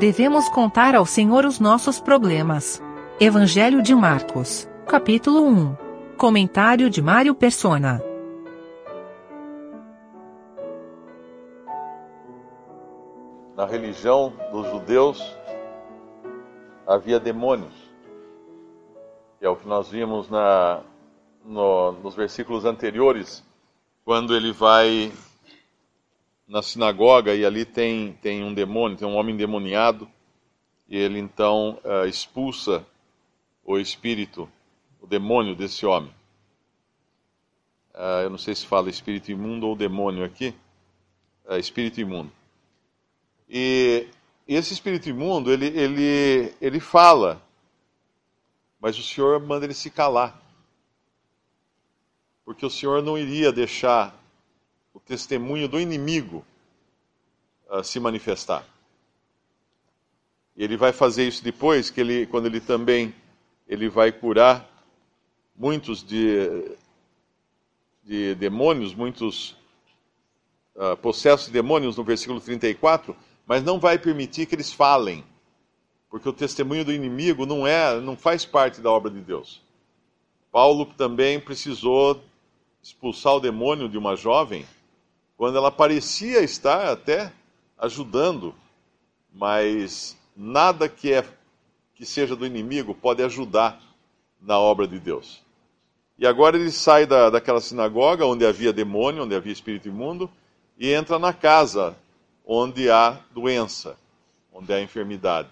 Devemos contar ao Senhor os nossos problemas. Evangelho de Marcos, capítulo 1. Comentário de Mário Persona. Na religião dos judeus havia demônios. É o que nós vimos na, no, nos versículos anteriores, quando ele vai na sinagoga e ali tem, tem um demônio, tem um homem endemoniado, e ele então uh, expulsa o espírito, o demônio desse homem. Uh, eu não sei se fala espírito imundo ou demônio aqui, uh, espírito imundo. E esse espírito imundo, ele, ele, ele fala, mas o Senhor manda ele se calar. Porque o Senhor não iria deixar testemunho do inimigo uh, se manifestar. E ele vai fazer isso depois, que ele, quando ele também ele vai curar muitos de, de demônios, muitos uh, possessos de demônios, no versículo 34, mas não vai permitir que eles falem, porque o testemunho do inimigo não é, não faz parte da obra de Deus. Paulo também precisou expulsar o demônio de uma jovem quando ela parecia estar até ajudando, mas nada que é que seja do inimigo pode ajudar na obra de Deus. E agora ele sai da, daquela sinagoga onde havia demônio, onde havia espírito imundo, e entra na casa onde há doença, onde há enfermidade.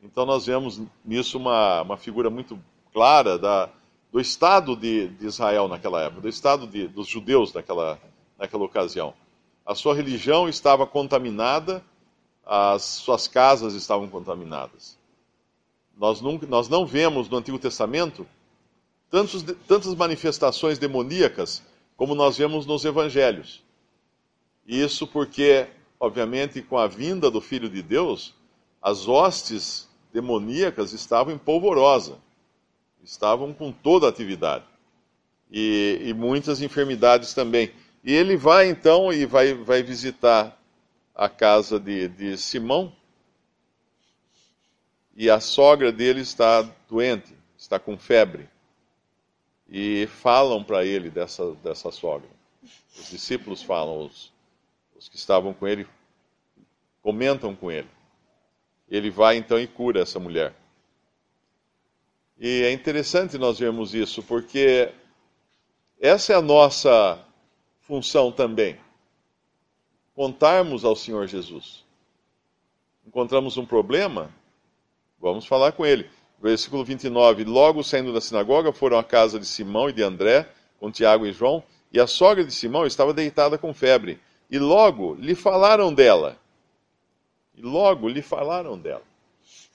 Então nós vemos nisso uma, uma figura muito clara da, do Estado de, de Israel naquela época, do Estado de, dos judeus naquela, naquela ocasião. A sua religião estava contaminada, as suas casas estavam contaminadas. Nós, nunca, nós não vemos no Antigo Testamento tantos, tantas manifestações demoníacas como nós vemos nos evangelhos. Isso porque, obviamente, com a vinda do Filho de Deus, as hostes demoníacas estavam em polvorosa, estavam com toda a atividade. E, e muitas enfermidades também. E ele vai então e vai, vai visitar a casa de, de Simão. E a sogra dele está doente, está com febre. E falam para ele dessa, dessa sogra. Os discípulos falam, os, os que estavam com ele comentam com ele. Ele vai então e cura essa mulher. E é interessante nós vermos isso, porque essa é a nossa função também. Contarmos ao Senhor Jesus. Encontramos um problema? Vamos falar com ele. Versículo 29. Logo saindo da sinagoga, foram à casa de Simão e de André, com Tiago e João, e a sogra de Simão estava deitada com febre. E logo lhe falaram dela. E logo lhe falaram dela.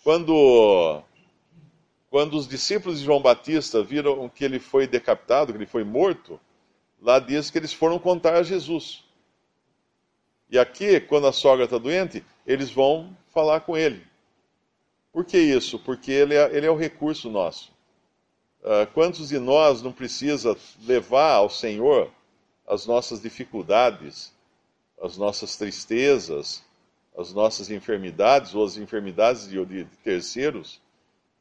Quando, quando os discípulos de João Batista viram que ele foi decapitado, que ele foi morto, lá diz que eles foram contar a Jesus. E aqui, quando a sogra está doente, eles vão falar com ele. Por que isso? Porque ele é, ele é o recurso nosso. Uh, quantos de nós não precisa levar ao Senhor as nossas dificuldades, as nossas tristezas, as nossas enfermidades ou as enfermidades de, de, terceiros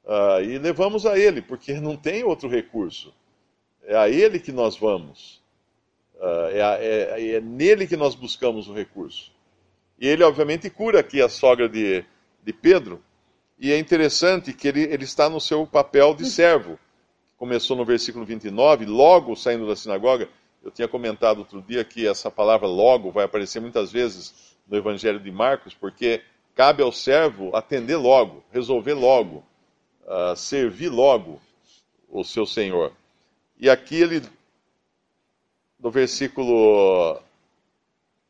uh, e levamos a Ele, porque não tem outro recurso. É a Ele que nós vamos. Uh, é, é, é, nele que nós buscamos o recurso. E ele, obviamente, cura aqui a sogra de, de Pedro. E é interessante que ele, ele está no seu papel de servo. Começou no versículo 29, logo saindo da sinagoga. Eu tinha comentado outro dia que essa palavra logo vai aparecer muitas vezes no Evangelho de Marcos, porque cabe ao servo atender logo, resolver logo, uh, servir logo o seu senhor. E aqui ele no versículo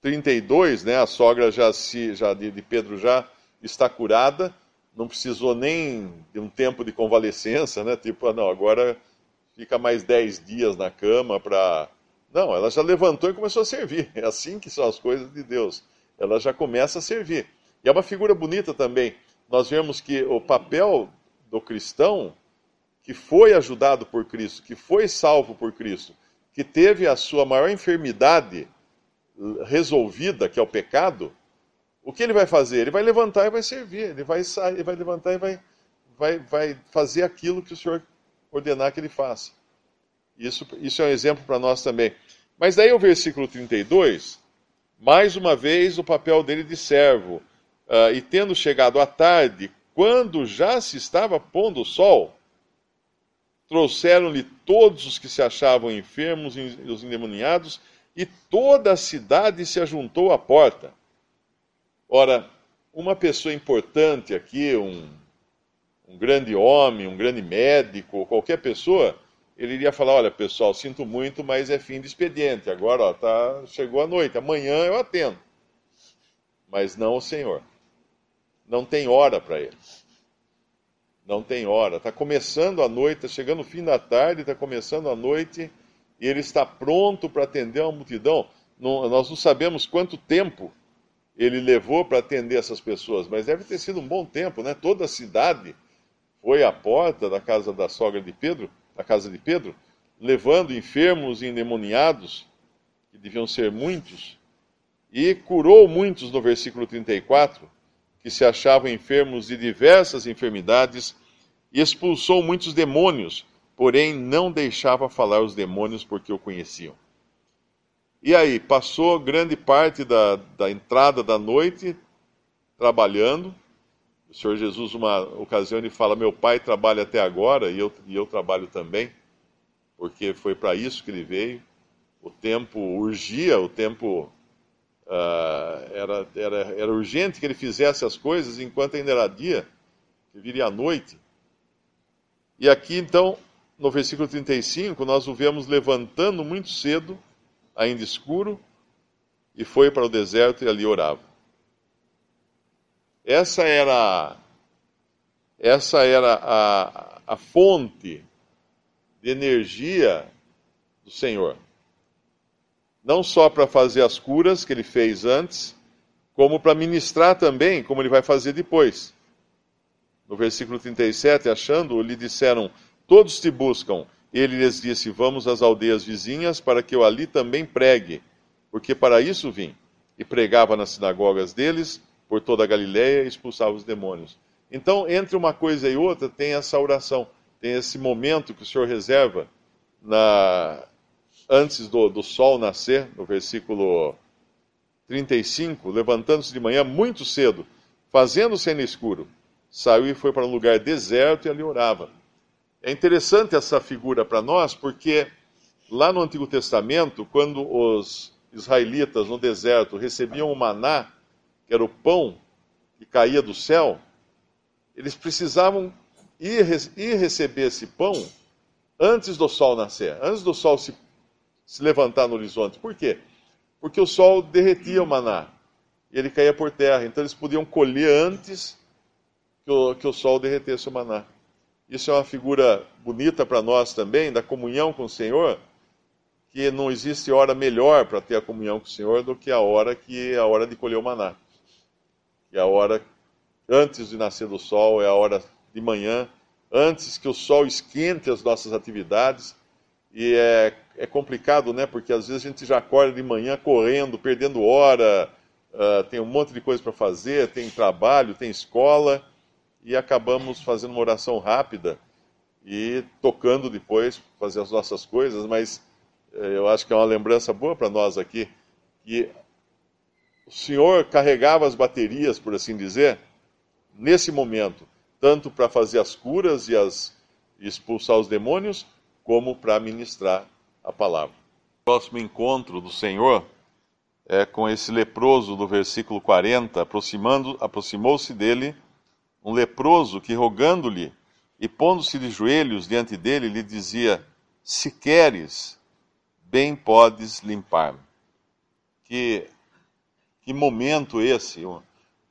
32, né, a sogra já, se, já de, de Pedro já está curada, não precisou nem de um tempo de convalescença, né? Tipo, ah, não, agora fica mais 10 dias na cama para. Não, ela já levantou e começou a servir. É assim que são as coisas de Deus. Ela já começa a servir. E é uma figura bonita também. Nós vemos que o papel do cristão que foi ajudado por Cristo, que foi salvo por Cristo, que teve a sua maior enfermidade resolvida, que é o pecado, o que ele vai fazer? Ele vai levantar e vai servir, ele vai sair, ele vai levantar e vai, vai, vai fazer aquilo que o Senhor ordenar que ele faça. Isso, isso é um exemplo para nós também. Mas daí o versículo 32, mais uma vez o papel dele de servo. Uh, e tendo chegado à tarde, quando já se estava pondo o sol, trouxeram-lhe todos os que se achavam enfermos e os endemoniados, e toda a cidade se ajuntou à porta. Ora, uma pessoa importante aqui, um, um grande homem, um grande médico, qualquer pessoa, ele iria falar: Olha, pessoal, sinto muito, mas é fim de expediente. Agora, ó, tá, chegou a noite, amanhã eu atendo. Mas não o Senhor. Não tem hora para ele. Não tem hora. Está começando a noite, está chegando o fim da tarde, está começando a noite, e ele está pronto para atender uma multidão. Não, nós não sabemos quanto tempo ele levou para atender essas pessoas, mas deve ter sido um bom tempo, né? Toda a cidade foi à porta da casa da sogra de Pedro na casa de Pedro, levando enfermos e endemoniados, que deviam ser muitos, e curou muitos no versículo 34, que se achavam enfermos de diversas enfermidades, e expulsou muitos demônios, porém não deixava falar os demônios porque o conheciam. E aí, passou grande parte da, da entrada da noite trabalhando, o Senhor Jesus, uma ocasião, ele fala: Meu pai trabalha até agora e eu, e eu trabalho também, porque foi para isso que ele veio. O tempo urgia, o tempo uh, era, era, era urgente que ele fizesse as coisas enquanto ainda era dia, que viria a noite. E aqui, então, no versículo 35, nós o vemos levantando muito cedo, ainda escuro, e foi para o deserto e ali orava. Essa era, essa era a, a fonte de energia do Senhor. Não só para fazer as curas que ele fez antes, como para ministrar também, como ele vai fazer depois. No versículo 37, achando, lhe disseram: Todos te buscam. Ele lhes disse: Vamos às aldeias vizinhas para que eu ali também pregue, porque para isso vim. E pregava nas sinagogas deles por toda a Galiléia e expulsava os demônios. Então, entre uma coisa e outra, tem essa oração, tem esse momento que o Senhor reserva na, antes do, do sol nascer, no versículo 35, levantando-se de manhã muito cedo, fazendo-se no escuro, saiu e foi para um lugar deserto e ali orava. É interessante essa figura para nós, porque lá no Antigo Testamento, quando os israelitas no deserto recebiam o maná, que era o pão que caía do céu, eles precisavam ir, ir receber esse pão antes do sol nascer, antes do sol se, se levantar no horizonte. Por quê? Porque o sol derretia o maná e ele caía por terra. Então eles podiam colher antes que o, que o sol derretesse o maná. Isso é uma figura bonita para nós também, da comunhão com o Senhor, que não existe hora melhor para ter a comunhão com o Senhor do que a hora que a hora de colher o maná que a hora antes de nascer do sol, é a hora de manhã, antes que o sol esquente as nossas atividades. E é, é complicado, né? Porque às vezes a gente já acorda de manhã correndo, perdendo hora, uh, tem um monte de coisa para fazer, tem trabalho, tem escola, e acabamos fazendo uma oração rápida e tocando depois, fazer as nossas coisas, mas eh, eu acho que é uma lembrança boa para nós aqui, que o Senhor carregava as baterias, por assim dizer, nesse momento, tanto para fazer as curas e, as, expulsar os demônios, como para ministrar a palavra. O próximo encontro do Senhor é com esse leproso do versículo 40, aproximando, aproximou-se dele um leproso que rogando-lhe e pondo-se de joelhos diante dele, lhe dizia: Se queres, bem podes limpar-me. Que que momento esse?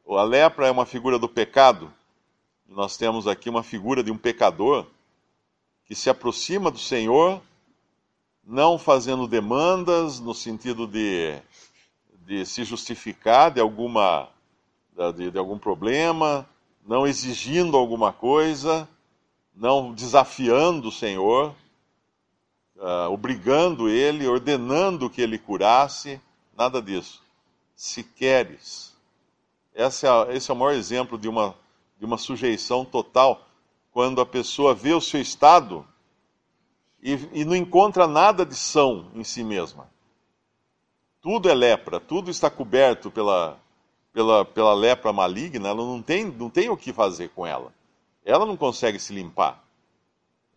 A lepra é uma figura do pecado. Nós temos aqui uma figura de um pecador que se aproxima do Senhor, não fazendo demandas no sentido de, de se justificar de alguma de, de algum problema, não exigindo alguma coisa, não desafiando o Senhor, uh, obrigando ele, ordenando que ele curasse, nada disso se queres. Esse é, esse é o maior exemplo de uma, de uma sujeição total, quando a pessoa vê o seu estado e, e não encontra nada de são em si mesma. Tudo é lepra, tudo está coberto pela, pela, pela lepra maligna, ela não tem, não tem o que fazer com ela. Ela não consegue se limpar.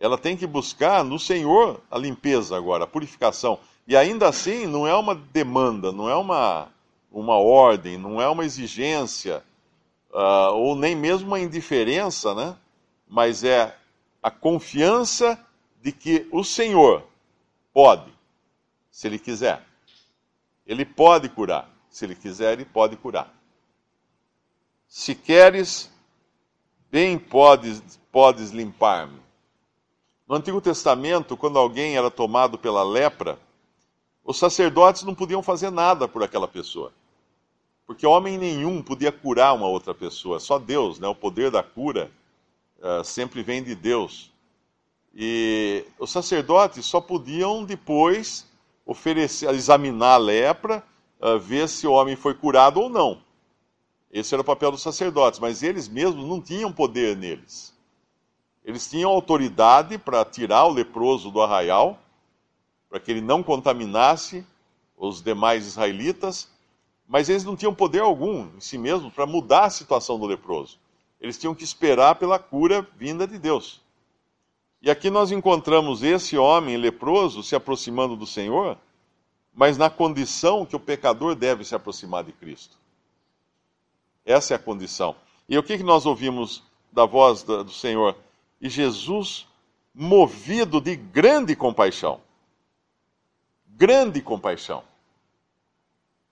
Ela tem que buscar no Senhor a limpeza agora, a purificação. E ainda assim, não é uma demanda, não é uma, uma ordem, não é uma exigência, uh, ou nem mesmo uma indiferença, né? Mas é a confiança de que o Senhor pode, se Ele quiser. Ele pode curar. Se Ele quiser, Ele pode curar. Se queres, bem podes, podes limpar-me. No Antigo Testamento, quando alguém era tomado pela lepra, os sacerdotes não podiam fazer nada por aquela pessoa. Porque homem nenhum podia curar uma outra pessoa, só Deus, né? o poder da cura uh, sempre vem de Deus. E os sacerdotes só podiam depois oferecer, examinar a lepra, uh, ver se o homem foi curado ou não. Esse era o papel dos sacerdotes, mas eles mesmos não tinham poder neles. Eles tinham autoridade para tirar o leproso do arraial, para que ele não contaminasse os demais israelitas, mas eles não tinham poder algum em si mesmos para mudar a situação do leproso. Eles tinham que esperar pela cura vinda de Deus. E aqui nós encontramos esse homem leproso se aproximando do Senhor, mas na condição que o pecador deve se aproximar de Cristo. Essa é a condição. E o que, que nós ouvimos da voz do Senhor? E Jesus, movido de grande compaixão. Grande compaixão.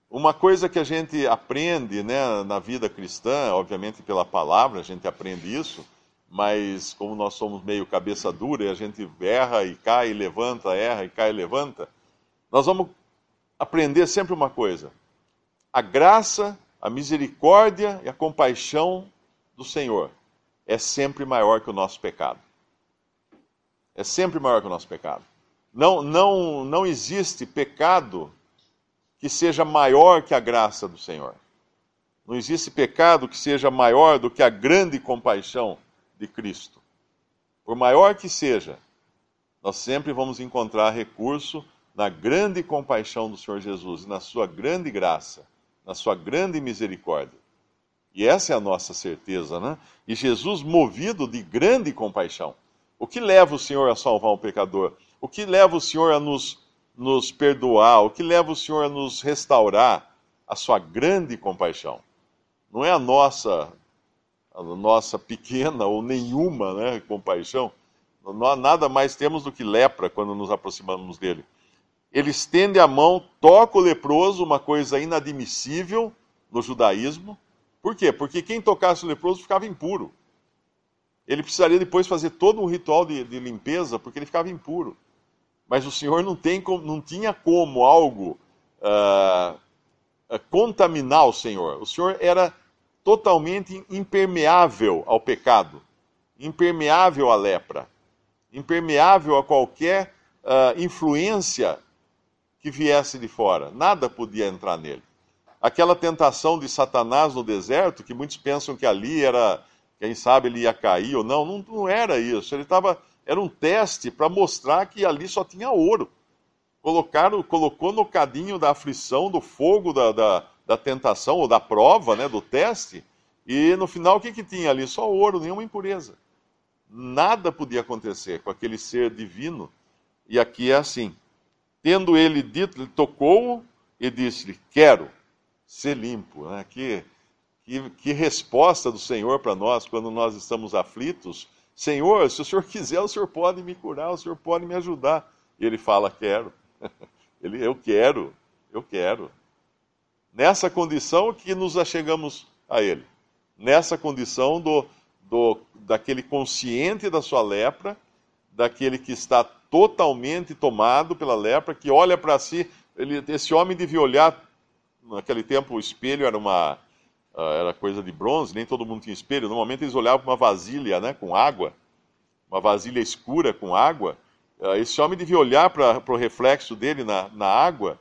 Uma coisa que a gente aprende né, na vida cristã, obviamente pela palavra, a gente aprende isso, mas como nós somos meio cabeça dura e a gente erra e cai e levanta, erra e cai e levanta, nós vamos aprender sempre uma coisa: a graça a misericórdia e a compaixão do Senhor é sempre maior que o nosso pecado. É sempre maior que o nosso pecado. Não, não, não existe pecado que seja maior que a graça do Senhor. Não existe pecado que seja maior do que a grande compaixão de Cristo. Por maior que seja, nós sempre vamos encontrar recurso na grande compaixão do Senhor Jesus na sua grande graça na sua grande misericórdia. E essa é a nossa certeza, né? E Jesus, movido de grande compaixão. O que leva o Senhor a salvar um pecador? O que leva o Senhor a nos, nos perdoar? O que leva o Senhor a nos restaurar? A sua grande compaixão. Não é a nossa, a nossa pequena ou nenhuma né, compaixão. Não, nada mais temos do que lepra quando nos aproximamos dele ele estende a mão, toca o leproso, uma coisa inadmissível no judaísmo. Por quê? Porque quem tocasse o leproso ficava impuro. Ele precisaria depois fazer todo um ritual de, de limpeza, porque ele ficava impuro. Mas o Senhor não, tem, não tinha como algo uh, contaminar o Senhor. O Senhor era totalmente impermeável ao pecado, impermeável à lepra, impermeável a qualquer uh, influência que viesse de fora. Nada podia entrar nele. Aquela tentação de Satanás no deserto, que muitos pensam que ali era, quem sabe ele ia cair ou não, não, não era isso. Ele estava, era um teste para mostrar que ali só tinha ouro. Colocaram, colocou no cadinho da aflição, do fogo da, da, da tentação, ou da prova, né, do teste, e no final o que, que tinha ali? Só ouro, nenhuma impureza. Nada podia acontecer com aquele ser divino. E aqui é assim. Tendo ele dito, ele tocou e disse-lhe: Quero ser limpo. Né? Que, que, que resposta do Senhor para nós quando nós estamos aflitos. Senhor, se o Senhor quiser, o Senhor pode me curar, o Senhor pode me ajudar. E ele fala: Quero. Ele, eu quero, eu quero. Nessa condição que nos achegamos a Ele. Nessa condição do, do, daquele consciente da sua lepra, daquele que está totalmente tomado pela lepra, que olha para si. Ele, esse homem devia olhar. Naquele tempo, o espelho era uma era coisa de bronze, nem todo mundo tinha espelho. Normalmente eles olhavam para uma vasilha né, com água, uma vasilha escura com água. Uh, esse homem devia olhar para o reflexo dele na, na água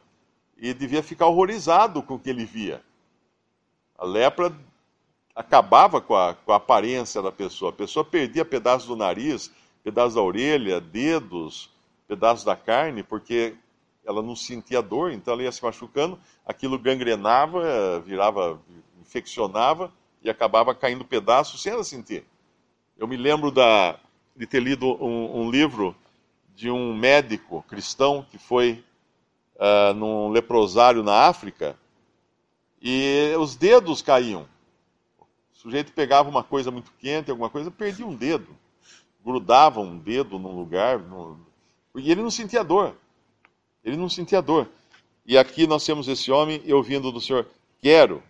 e devia ficar horrorizado com o que ele via. A lepra acabava com a, com a aparência da pessoa. A pessoa perdia pedaços do nariz, pedaços da orelha, dedos, pedaços da carne, porque ela não sentia dor, então ela ia se machucando, aquilo gangrenava, virava, infeccionava e acabava caindo pedaços sem ela sentir. Eu me lembro da, de ter lido um, um livro de um médico cristão que foi uh, num leprosário na África e os dedos caíam. O sujeito pegava uma coisa muito quente, alguma coisa, perdia um dedo. Grudava um dedo num lugar. No... E ele não sentia dor. Ele não sentia dor. E aqui nós temos esse homem ouvindo do Senhor: Quero.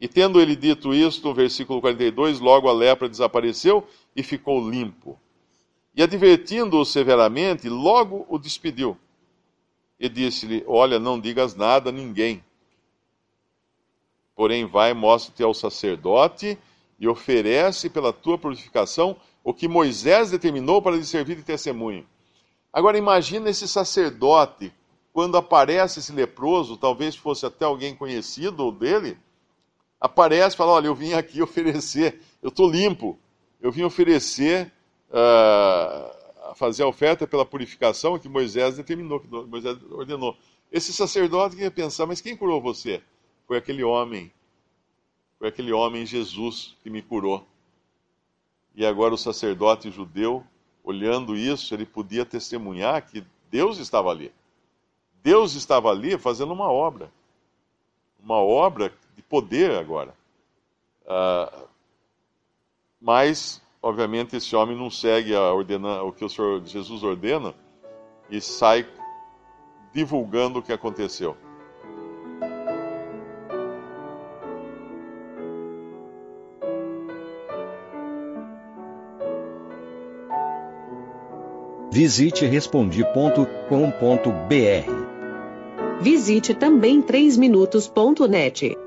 E tendo ele dito isto, versículo 42, logo a lepra desapareceu e ficou limpo. E advertindo-o severamente, logo o despediu. E disse-lhe: Olha, não digas nada a ninguém. Porém, vai, mostra-te ao sacerdote e oferece pela tua purificação o que Moisés determinou para lhe servir de testemunho. Agora, imagina esse sacerdote, quando aparece esse leproso, talvez fosse até alguém conhecido dele, aparece e fala: Olha, eu vim aqui oferecer, eu estou limpo, eu vim oferecer uh, fazer a oferta pela purificação que Moisés determinou, que Moisés ordenou. Esse sacerdote ia pensar, mas quem curou você? Foi aquele homem, foi aquele homem Jesus que me curou. E agora o sacerdote judeu, olhando isso, ele podia testemunhar que Deus estava ali. Deus estava ali fazendo uma obra. Uma obra de poder agora. Uh, mas obviamente, esse homem não segue ordena, o que o Senhor Jesus ordena e sai divulgando o que aconteceu. Visite respondi.com.br. Visite também 3minutos.net.